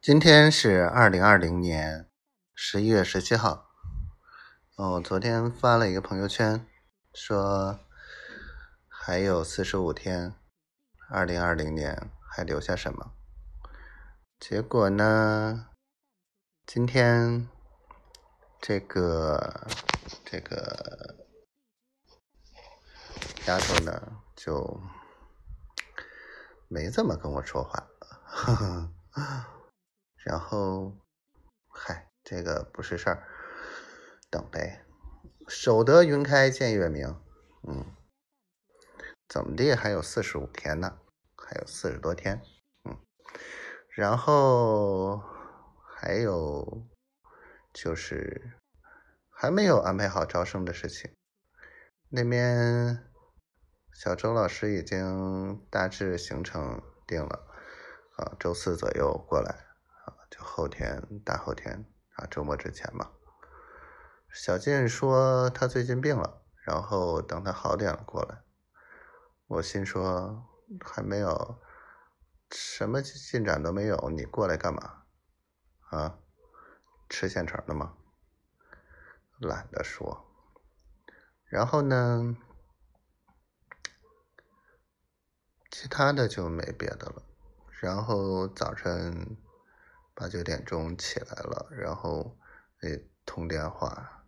今天是二零二零年十一月十七号。哦，我昨天发了一个朋友圈，说还有四十五天，二零二零年还留下什么？结果呢，今天这个这个丫头呢，就没怎么跟我说话。呵 呵然后，嗨，这个不是事儿，等呗。守得云开见月明，嗯，怎么地还有四十五天呢？还有四十多天，嗯。然后还有就是还没有安排好招生的事情。那边小周老师已经大致行程定了，啊，周四左右过来。后天、大后天啊，周末之前嘛。小静说他最近病了，然后等他好点了过来。我心说还没有，什么进展都没有，你过来干嘛？啊？吃现成的吗？懒得说。然后呢，其他的就没别的了。然后早晨。八九点钟起来了，然后诶通电话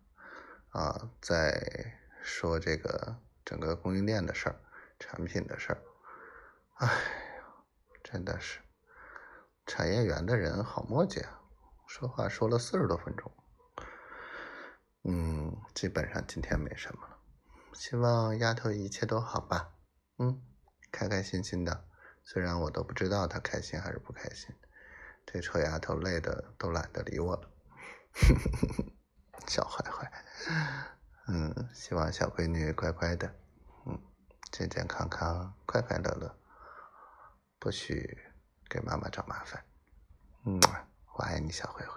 啊，在说这个整个供应链的事儿、产品的事儿。哎，真的是产业园的人好磨叽啊！说话说了四十多分钟。嗯，基本上今天没什么了。希望丫头一切都好吧。嗯，开开心心的。虽然我都不知道她开心还是不开心。这臭丫头累的都懒得理我了，小坏坏，嗯，希望小闺女乖乖的，嗯，健健康康，快快乐乐，不许给妈妈找麻烦，嗯，我爱你，小坏坏。